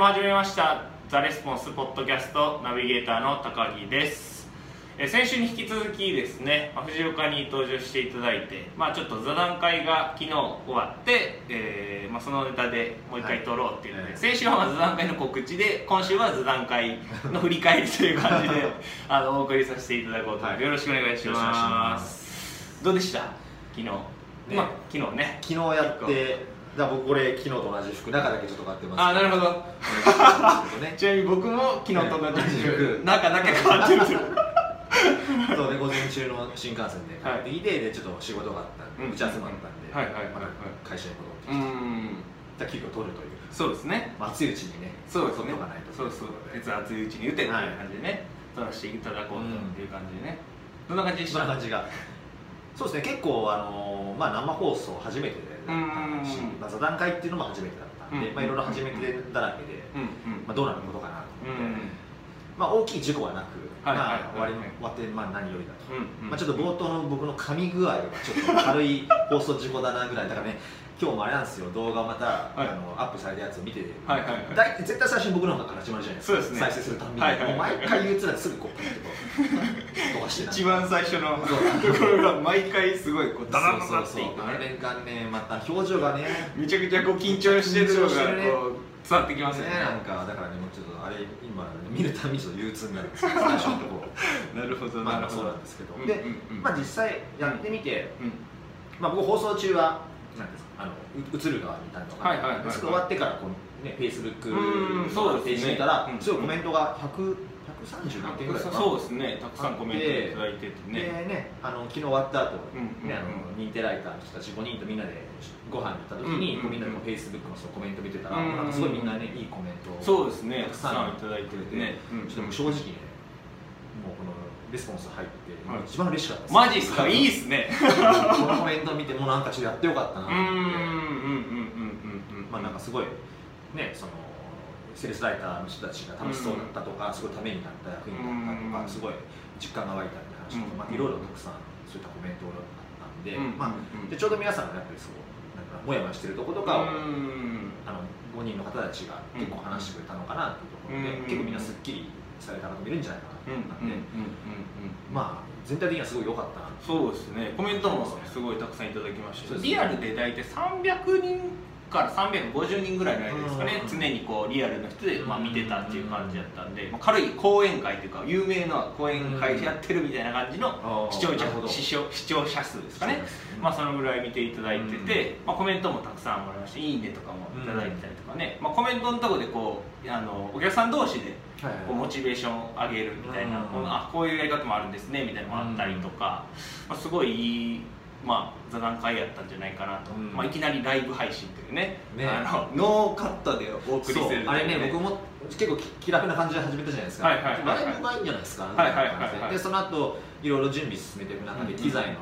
も始めましたザレスポンスポッドキャストナビゲーターの高木です。えー先週に引き続きですね、まあ藤岡に登場していただいて、まあ、ちょっと座談会が昨日終わって、えーまあ、そのネタでもう一回撮ろうっていうので、はい。先週はまあ座談会の告知で今週は座談会の振り返りという感じで あのお送りさせていただこうと思います、はい。よろしくお願いしまます。どうでした？昨日、まあ昨日ね。昨日やってだ僕これ昨日と同じ服中だけちょっと買ってます。あなるほど。ちなみに僕も昨日と同じ服中だけ変わってる そうね午前中の新幹線で帰ってきて、でちょっと仕事があったんで、うん。打ち合わせもあったんで、はいはいはいはい。また会社に戻ってうきて、ん。じゃあ急遽取るという。そうですね。まあ熱いうちにねそうですね。取っとかないとそうそう熱熱いうちに打てっていう感じでね、取らせていただこうという感じでね、どんな感じでした？な感じが？そうですね。結構あのーまあ生放送初めてだったしうんまあ座談会っていうのも初めてだったんで、うんまあいろいろ初めてだらけで、まあ、どうなることかなとう思って、んまあ大きい事故はなく、まあ終わりはい終わってまあ何よりだと。まあ、ちょっと冒頭の僕の噛み具合はちょっと軽い放送事故だなぐらい。だからね今日もあれなんですよ。動画をまた、はい。あのアップされたやつを見て、はいはいはい。だい絶対最初に僕の方から始まるじゃないですか。そうですね。再生するたんびに、はいはい。はいもう毎回憂鬱なんですぐこうパッてこう飛ばして。一番最初のところが毎回すごいこうダダダダってそういくね。そうあれがねまた表情がねめちゃくちゃこう緊張してるのがこう伝わってきますよね。ねなんかだからねもうちょっとあれ今見るたびにちょっと憂鬱になるんですよ。最初のとこなるほどまあまあなるほど。そうなんですけど、うんで、うんうん。まあ実際やってみて、うん。まあ、僕放送中はなんですか？あのう映る側にいたりとか、はいはいはい終わってからこう、ね、フェイスブックうんそうですね。ページ見たら、うん。すごいコメントが100 130何件ぐらいかな。そうですね。たくさんコメントいただいててね。でねあの昨日終わった後、うんねあの認定ライターの人たち5人とみんなでご飯に行った時に、うんみんなでフェイスブックのそのコメント見てたら、うんなんかすごいみんなねいいコメントをそうですね。たくさんいただいててね、うんちょっともう正直ねもうこのレスポンス入って、はい。一番嬉しかったです。マジっすか？いいっすね。このコメント見てもうなんかちょっとやってよかったなとうんうん思って。うんうんうんうん。まあなんかすごいねそのセールスライターの人たちが楽しそうだったとか、すごいためになった役になったとか、うん。すごい実感が湧いたみたいな話とか、うん。まあいろいろたくさんそういったコメントがあったんで、うん。まあうん。でちょうど皆さんがやっぱりそうなんかモヤモヤしてるとことかを、うん。あの5人の方たちが結構話してくれたのかなっていうところで、うん。結構みんなすっきりされた方もいるんじゃないかなとうん思ったんで、うんうんうんまあ全体的にはすごい良かったなそうですね。コメントもすごいたくさんいただきましたね。リアルで大体300人から350人ぐらいの間ですかねうん。常にこうリアルの人で、まあ、見てたっていう感じだったんで、まあ、軽い講演会というか有名な講演会やってるみたいな感じの視聴者視聴視聴者数ですかね。まあそのぐらい見ていただいてて、まあ、コメントもたくさんもらいまして「いいね」とかもいただいてたりとかね、まあ、コメントのとこでこうあのお客さん同士でこうモチベーションを上げるみたいな、うんこのあこういうやり方もあるんですねみたいなのもあったりとか、まあ、すごいいい、まあ、座談会やったんじゃないかなと、うん。まあ、いきなりライブ配信というね。ね。あのノーカットでお送りする。そう。という。あれね僕も結構き気楽な感じで始めたじゃないですか、はいはいはいはい。ライブがいいんじゃないですか、はいはいはいはい。で。その後いろいろ準備進めていく中でうん。機材の、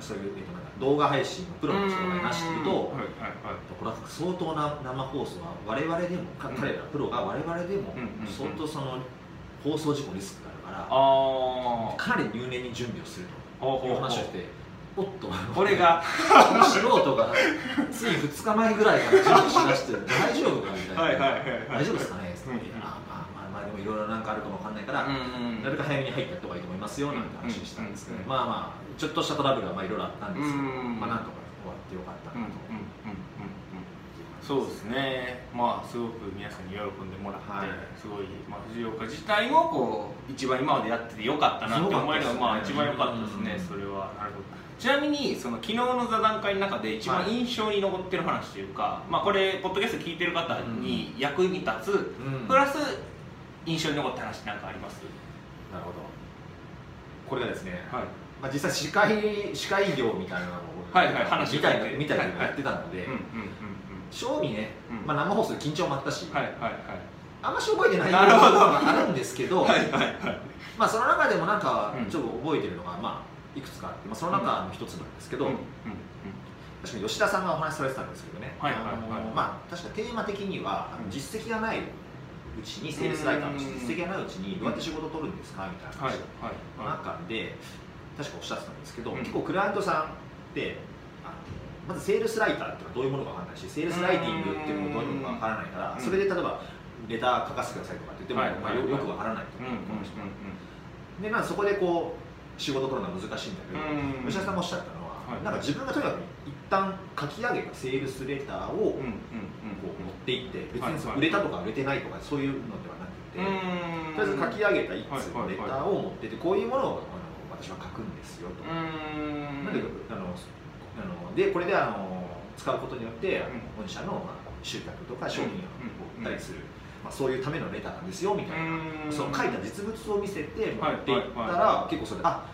そういう、動画配信のプロの人がいましてると、うんはいはいはい。これは相当な生放送は我々でも、かうん。彼らプロが我々でも相当その放送事故リスクがあるから、あかなり入念に準備をするという話をしておっと。これが素人がつい2日前ぐらいから準備しだして大丈夫かみたいな、大丈夫ですかね、うん。あまあまあまあでもいろいろなんかあるかもわかんないから、うんなるべく早めに入った方がいいと思いますよなんて話したんですけど、うんうんまあまあちょっとしたトラブルはまあいろいろあったんですけど、うんまあなんとか終わってよかったうんうんなと、うんうんうんそうですね。まあすごく皆さんに喜んでもらって、はい。すごい、まあ、藤岡自体もこう一番今までやっててよかったなって思えるのが、まあ一番良かったですね、うん。それはなるほどちなみにその昨日の座談会の中で一番はい。印象に残ってる話というか、まあこれポッドキャスト聞いてる方に役に立つ、うん。プラス印象に残った話って何かあります？なるほど。これがですね、はい。まあ、実際司会司会業みたいなのをはいはい話みたいなのはいはい。やってたので、うんうんうん。正味ね、うん。まあ、生放送で緊張もあったし、うんはいはいはい。あんまし覚えてないなるほど。部分があるんですけど、はいはいはい。まあ、その中でもなんかうん。ちょっと覚えてるのが、まあ、いくつかあって、まあ、その中の一つなんですけど、うん。うん。確かに吉田さんがお話しされてたんですけどね、はいはいはい。まあ、確かテーマ的には、実績がないうちにセールスライターとして実績がないうちにどうやって仕事を取るんですかみたいなはい話はい。の中で確かおっしゃってたんですけど、うん。結構クライアントさんってあのまずセールスライターっていうのはどういうものか分からないしセールスライティングっていうのもどういうものか分からないから、うん。それで例えばレター書かせてくださいとかって言っても、はいまあ、よはいよくわからないとうんうでまあそこでこう仕事取るのは難しいんだけど、うん。吉田さんがおっしゃったのは、はい。なんか自分がとにかく一旦書き上げたセールスレターをうんこう持っていって別はいに売れたとか売れてないとかそういうのではなくて、うん。とりあえず書き上げた一通のレターを持っててこういうものをあの私は書くんですよと。うん。なんであのあのでこれであの使うことによって、あのうん。御社の、まあ、集客とか商品をうん。売ったりする、まあ、そういうためのレターなんですよみたいな、うん。その書いた実物を見せて持っていったら、結構それであ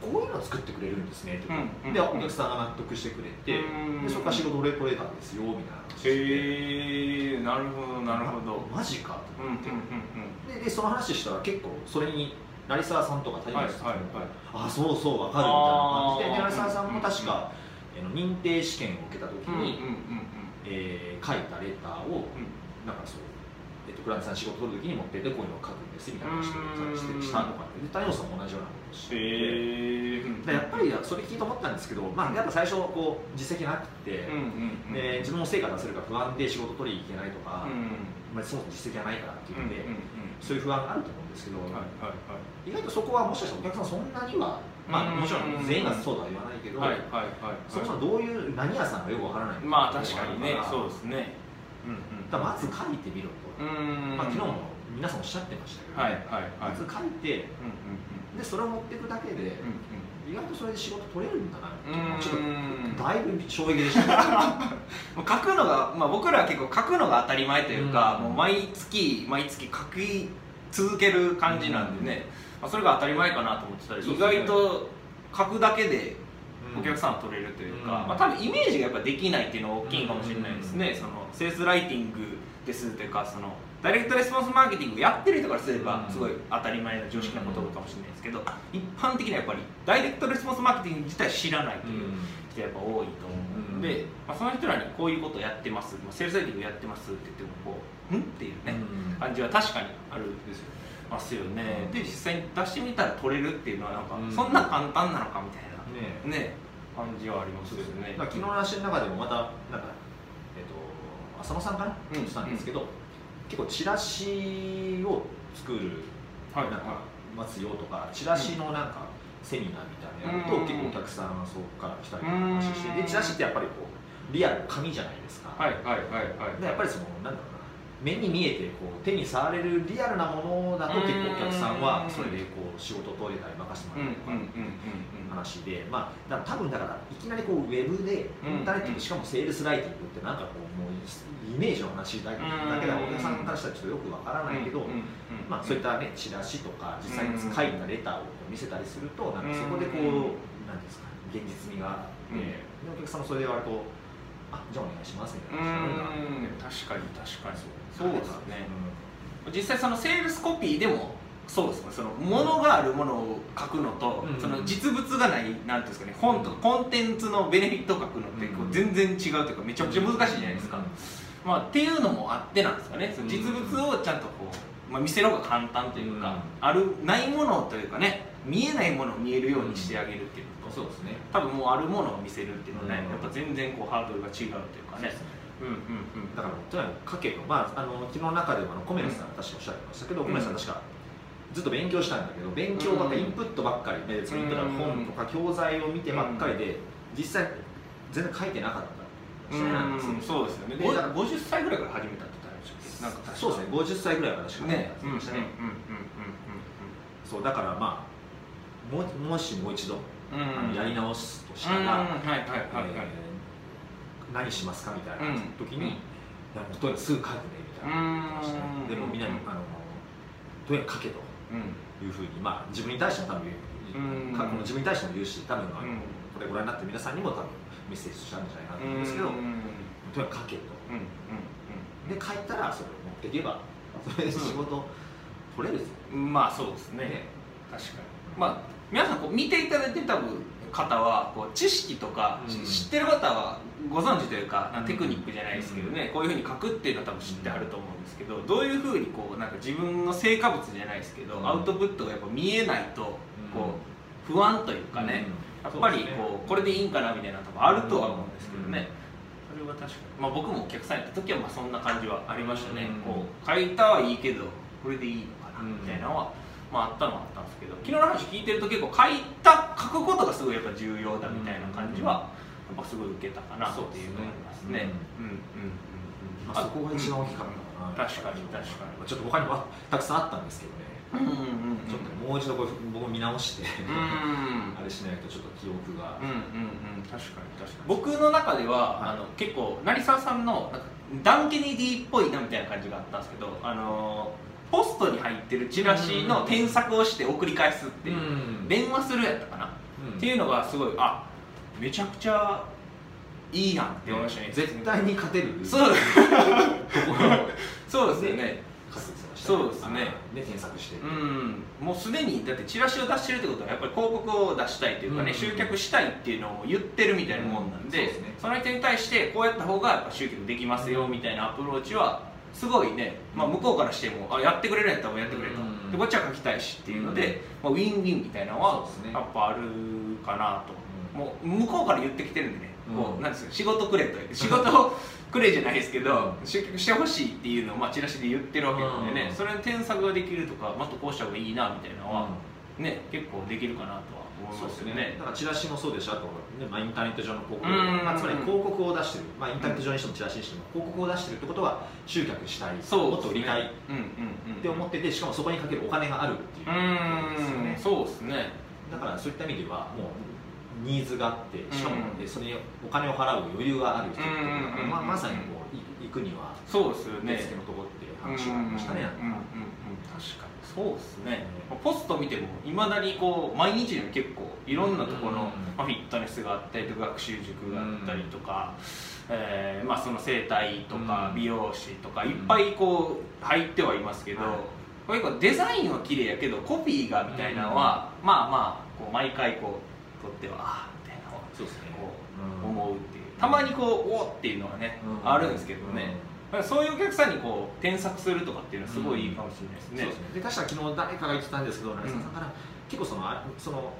こういうの作ってくれるんですねって、うんでお客さんが納得してくれて、うん。でそこから仕事俺取れたんですよみたいな話へえなるほどなるほど。マジかとうんうん思って、うん。ででその話したら結構それに成沢さんとか谷口さんも、はいはいはい。あそうそうわかるみたいな感じで。成沢さんも確か、あの認定試験を受けた時うんうんうんに、えー書いたレターをうん。なんかそう、えっとクライアントさん仕事取る時に持ってってこういうのを書くんですみたいな話をしてしたとかで谷本さんも同じようなことをしてやっぱりそれ聞いて思ったんですけど、まあ、やっぱ最初こう実績なくて、で自分も成果出せるか不安で仕事取りに行けないとか、うんまあ、そもそも実績がないからっていうので、そういう不安があると思うんですけど、うんはいはい。意外とそこはもしかしたらお客さんそんなには、まあ、もちろん全員がそうとは言わないけど、そもそもどういう何屋さんかよくわからないまあ確かにね。そううですねうんうん。だまず書いてみろと、うん。まあ、昨日も皆さんおっしゃってましたけど、はいはいはい。まず書いてうんうんでそれを持っていくだけで、うん意外とそれで仕事取れるんだなちょっとだいぶ衝撃でしたね。もう書くのが、まあ、僕らは結構書くのが当たり前というか、うんもう毎月毎月書き続ける感じなんでね、まあ、それが当たり前かなと思ってたら、意そうですね。外と書くだけでお客んさんを取れるというか、うん。まあ、多分イメージがやっぱできないっていうのは大きいかもしれないですね、うん。そのセールスライティングですというかそのダイレクトレスポンスマーケティングやってる人からすればうん。すごい当たり前な常識なことかもしれないですけど一般的にはやっぱりダイレクトレスポンスマーケティング自体知らないという人やっぱ多いと思うので、まあ、その人らにこういうことやってます、まあ、セールスライティングやってますって言ってもこう「ん?」っていうね、うん。感じは確かにあるですよね。ますよね、うんで実際に出してみたら取れるっていうのはなんか、うん。そんな簡単なのかみたいねなね感じはありますよね。だから昨日の話の中でもまたなんか、えっと浅野さんかな、うん。言ってたんですけど、結構チラシを作るはい。なんかますよとかチラシのなんかセミナーみたいなのやると、うん。結構お客さんがそこから来たりとか話してでチラシってやっぱりこうリアルの紙じゃないですか、はいはいはいはい。でやっぱりそのなんだろうな目に見えてこう手に触れるリアルなものだと結構お客さんはそれでこう仕事を取れたり任せてもらえたりとか、話で、まあ、多分だからいきなりこうウェブでインターネットでしかもセールスライティングってなんかこうもうイメージの話だけだけでお客さんからしたらちょっとよくわからないけど、まあ、そういった、ね、チラシとか実際に書いたレターを見せたりするとなんかそこでこうなん。ていうん。ですか現実味があって、お客さん。もそれで割とあじゃあお願いしますみたいな確かに確かに。そうそうですね。実際そのセールスコピーでもそうですね。そのものがあるものを書くのと、うん。その実物がないなんていうんですかね。本とかコンテンツのベネフィットを書くのってこうん。う全然違うというかめちゃくちゃ難しいじゃないですか、まあ、っていうのもあってなんですかね。その実物をちゃんとこう、まあ、見せる方が簡単というか、うん。あるないものというかね見えないものを見えるようにしてあげるっていう。のと、そうですね。多分もうあるものを見せるっていうのはね、うん。やっぱ全然こうハードルが違うというかね。うんうんうん。だからとにかく書けば、まあ、あの昨日の中でもあのコメさんが確かおっしゃってましたけど、うん。コメさん確かずっと勉強したんだけど勉強ばっかり、インプットばっかりで、そのインプットの本とか教材を見てばっかりで、実際全然書いてなかった。うん。そうですよね。でだからご50歳ぐらいから始めたなんか確かそうですね。50歳ぐらいからしかね。書いてましたね、うんうんそうだからまあもうもしもう一度、うんうん。うんうんあのやり直すとしうんたら、何しますかみたいな時に、うんいやもうとにかくすぐ書くねみたいな話ねうんでもみんなにあのとにかく書けとうん。いうふうに、まあ、自分に対しても多分過去の自分に対しても言うし多分あの、うん。これご覧になってる皆さんにも多分メッセージとしてあるんじゃないかなと思うんですけど、うん。とにかく書けと。うんうんで書いたらそれを持っていけばそれで仕事取れるぞ、うんまあそうですね。ね。確かに。まあ皆さんこう見ていただいてる多分方はこう知識とか、うん。知ってる方はご存知というかテクニックじゃないですけどね、こういうふうに書くっていうのは多分知ってあると思うんですけどどういうふうにこうなんか自分の成果物じゃないですけど、うん。アウトプットがやっぱ見えないとこう不安というかね、うん。やっぱりこうこれでいいんかなみたいなの多分あるとは思うんですけどね、確かに、まあ、僕もお客さんやった時はまあそんな感じはありましたね、うん。こう書いたはいいけどこれでいいのかなみたいなのは、まあ、あったのはあったんですけど昨日の話聞いてると結構書いた書くことがすごいやっぱ重要だみたいな感じは、やっぱすごい受けたかなっていうのがありますね。そこが一番大きかったかな。確かに確かに。まあちょっと他にもたくさんあったんですけどね、ちょっともう一度こう僕見直して、うん。あれしないとちょっと記憶が、うんうんうん。確かに確かに。僕の中では、はい。あの結構成沢さんのなんかダン・ケネディっぽいなみたいな感じがあったんですけどあのポストに入ってるチラシの添削をして送り返すっていう、うん。電話するやったかな、うん。っていうのがすごいあめちゃくちゃいいなって思いましたね。絶対に勝てるそう。そうですよねそうですね。で添削して、うん。もうすでにだってチラシを出してるってことはやっぱり広告を出したいというかね、うん。集客したいっていうのを言ってるみたいなもんなんで,、うんそうですね。その人に対してこうやった方がやっぱ集客できますよみたいなアプローチはすごいね、まあ、向こうからしてもあやってくれるんやったらやってくれと、うん。でこっちは書きたいしっていうので、まあ、ウィンウィンみたいなのはやっぱあるかなと、うん。もう向こうから言ってきてるんでね、こううんなんですか仕事くれと仕事をくれじゃないですけど、うん。集客してほしいっていうのをまあチラシで言ってるわけなんでね、うん。それに添削ができるとかもっとこうした方がいいなみたいなのは、ね結構できるかなとは思いそうですね。ますよねだからチラシもそうですしあと、ねまあ、インターネット上の広告、うん。まあ、つまり広告を出してる、まあ、インターネット上にしてもチラシにしても広告を出してるってことは集客したい。そうもっと売りたい。って思っててしかもそこにかけるお金があるっていう。ことですよねうん。そうですね。だからそういった意味ではもうニーズがあってしかも、うんでそれにお金を払う余裕がある人っていうのは、うんまあ、まさにこうい行くにはそうですよね。手付けのとこっていう話がありましたね、うんうんうんうん。確かに。そうですね、ポスト見てもいまだにこう毎日のように結構いろんなところの、うん。まあ、フィットネスがあったりとか学習塾があったりとか、えーまあ、その整体とかうん。美容師とかいっぱいこう入ってはいますけど、はい。これ結構デザインは綺麗やけどコピーがみたいなのは、まあまあこう毎回こう撮ってはああみたいな。そうですね。こううん。思うっていう。たまにこうおーっていうのはね、うん。あるんですけどね、そういうお客さんにこう添削するとかっていうのはすごいいいかもしれないですね、そうですね。で確か昨日誰かが言ってたんですけど成沢さんから、結構そのあその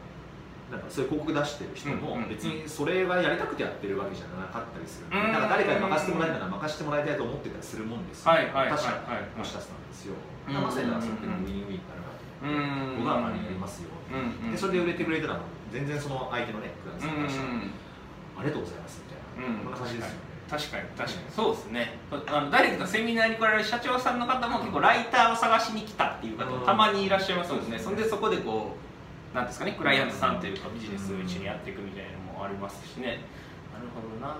なんかそういう広告出してる人もうんうん別にそれがやりたくてやってるわけじゃなかったりする。うん。なんか誰かに任せてもらえるなら任せてもらいたいと思ってたりするもんですよ、はいはいはいはい。確かにおっしゃってたんですよ、うん。まさにそれってウィンウィンになるなとう思って、ん僕はまあやりますよ、うんうん。でそれで売れてくれたら全然その相手のねクライアントさんからしたら、うん。ありがとうございますみたいな、うんこんな感じですよね。確かに確かに。そうですね。あのダイレクトなセミナーに来られる社長さんの方も結構ライターを探しに来たっていう方もたまにいらっしゃいますもんね、そんでそこでこうなんですかねクライアントさんというかビジネスを一緒にやっていくみたいなのもありますしね。なるほどな、ま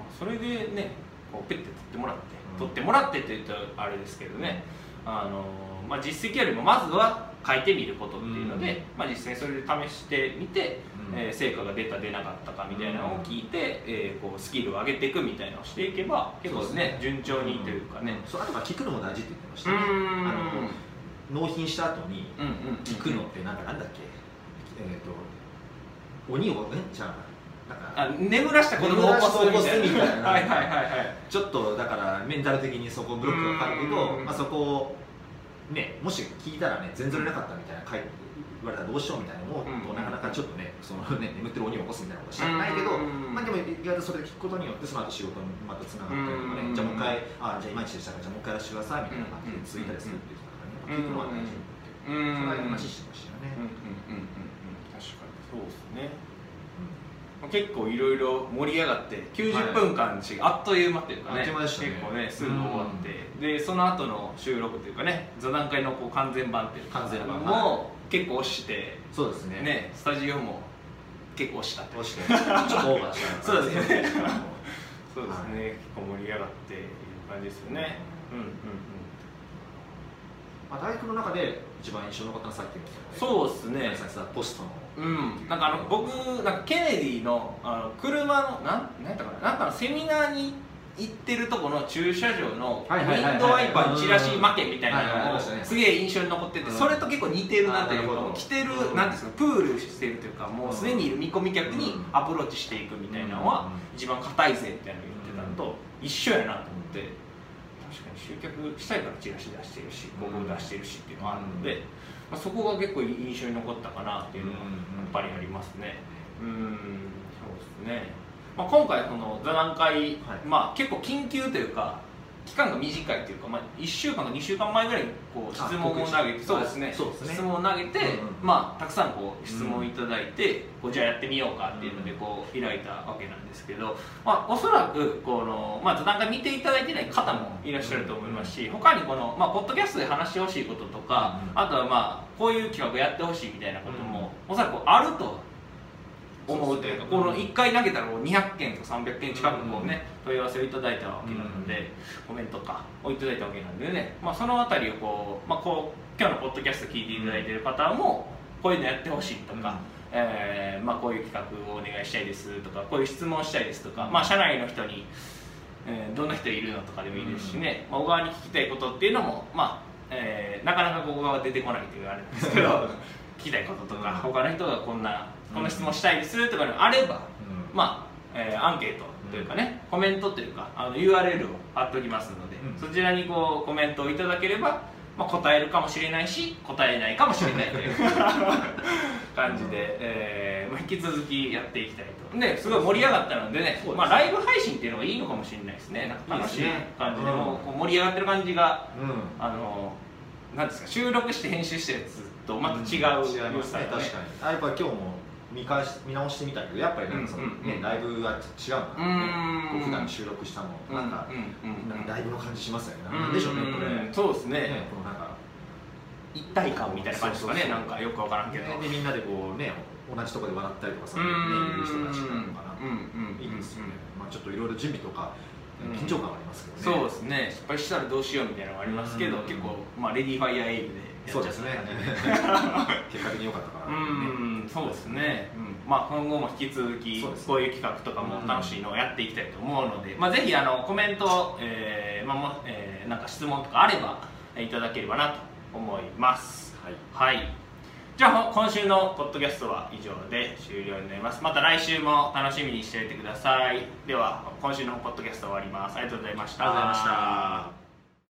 あ、それでねこうペッて取ってもらって、うん。取ってもらってって言ったらあれですけどねあの、まあ、実績よりもまずは書いてみることっていうので、うん。まあ、実際それで試してみて、うん。えー成果が出た出なかったかみたいなのを聞いて、えーこうスキルを上げていくみたいなのをしていけば結構ねです順調にというかね、そうあとは聞くのも大事って言ってましたうねん。あの納品した後にうんうん聞くのってなんかなんだっけ？えっ、と鬼をねじゃあ眠らした子供を起こすみたいな。はいはいはいはい。ちょっとだからメンタル的にそこブロックがかかるけど、うん。まあ、そこをねもし聞いたらね全然なかったみたいな言われたらどうしようみたいなのを、うん。なかなかちょっとねそのね眠ってる鬼を起こすみたいなことしたくないけど、うん。まあでも意外とそれで聞くことによってその後仕事にまたつながったりとかね、うん。じゃあもう一回あじゃあいまいちでしたからじゃあもう一回やらせてくださいみたいな感じで続いたりするっていうからね、聞くのは大事って、うん。それは話してましたよね、うんうんうんうん。うん確かに。そうですね結構いろいろ盛り上がって90分間しあっという間っていうかねね。結構ねすぐ終わって、でその後の収録というかね座談会のこう完全版っていうか完全版も結構押してそうですね。ねスタジオも結構押した押して。ちょっとオーバーした そうですね。そうですね、結構盛り上がっていう感じですよね。うんうんうん。まあ、大学の中で一番印象に残ったのはさっきのそうですね。ポストのうん、なんかあの僕なんかケネディのあの車のなんなんやったかな？なんかのセミナーに行ってるとこの駐車場のウはいはいはいはい。ィンドウワイパーにチラシ負けみたいはいはいあなのをりましたねすげえ印象に残っててうん。それと結構似てるなというかあーなるほどもう来てるうんなんですかプールしてるというかもうすでにいる見込み客にうん。アプローチしていくみたいなのはうん。一番硬いぜみたいなの言ってたのと一緒やなと思って確かに集客したいからチラシ出してるし広告出してるしっていうのがあるので、まあ、そこが結構印象に残ったかなっていうのはやっぱりありますね。うんそうですね。まあ、今回その座談会、はい。まあ、結構緊急というか期間が短いというか、まあ、1週間か2週間前ぐらいにこう質問を投げてあそうですね。そうですね。質問を投げて、うんうんまあ、たくさんこう質問いただいて、こうじゃあやってみようかっていうのでこう開いたわけなんですけど、まあ、おそらくこの、まあ、座談会見ていただいてない方もいらっしゃると思いますし他にこの、まあ、ポッドキャストで話してほしいこととか、うんあとはまあこういう企画やってほしいみたいなことも、おそらくあると思うという。か、この1回投げたらもう200件とか300件近くこうね、問い合わせをいただいたわけなので、コメントかをいただいたわけなんでね、まあ、そのあたりをこう、まあ、こう今日のポッドキャスト聞いていただいている方もこういうのやってほしいとか、えーまあ、こういう企画をお願いしたいですとかこういう質問したいですとか、まあ、社内の人に、えーどんな人いるのとかでもいいですしね、まあ、小川に聞きたいことっていうのも、まあえーなかなかここが出てこないというあれなんですけど 聞きたいこととか、他の人がこんなこんな質問したいですとかのあれば、まあえーアンケートというかね、コメントというかあの URL を貼っておきますので、うん。そちらにこうコメントをいただければ、まあ、答えるかもしれないし答えないかもしれないという 感じで、えーまあ、引き続きやっていきたいと。ですごい盛り上がったのでねまあ、ライブ配信っていうのがいいのかもしれないですね。楽しい感じでうん。もうこう盛り上がってる感じがうん。あのなんですか収録して編集したやつとまた違う違いますね。確かにあやっぱ今日も見返し見直してみたけどやっぱりなんかその、うんうん。うんねライブは違うな、うーん。こう普段収録したのなんか、うんうんうん。なんかライブの感じしますよね、なんでしょうねこれ、んそうですね。ねこのなんか一体感みたいな感じですかね。なんかよくわからんけど。でみんなでこうね同じところで笑ったりとかさ、うね、んいる人たちなのかな、うんうんいいですよね、まあ、ちょっといろいろ準備とかうん緊張感はありますけどね、そうですね。失敗したらどうしようみたいなのがありますけどうん。結構まあ Ready Fire Aimでそうですね。結果的に良かったかうな、んそうですね、うん。まあ、今後も引き続きこういう企画とかも楽しいのをやっていきたいと思うので、まあ、ぜひあのコメント、えーまあもえーなんか質問とかあればえーいただければなと思います。はい。はいじゃあ今週のポッドキャストは以上で終了になります。また来週も楽しみにしていてください。では今週のポッドキャスト終わります。ありがとうございました。ありがとうございました。